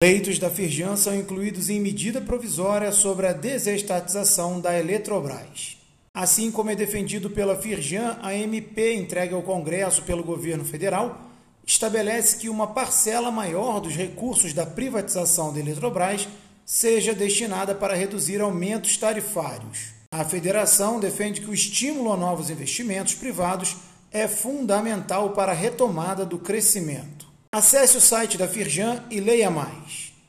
Leitos da Firjan são incluídos em medida provisória sobre a desestatização da Eletrobras. Assim como é defendido pela Firjan, a MP entregue ao Congresso pelo governo federal estabelece que uma parcela maior dos recursos da privatização da Eletrobras seja destinada para reduzir aumentos tarifários. A federação defende que o estímulo a novos investimentos privados é fundamental para a retomada do crescimento. Acesse o site da Firjan e leia mais.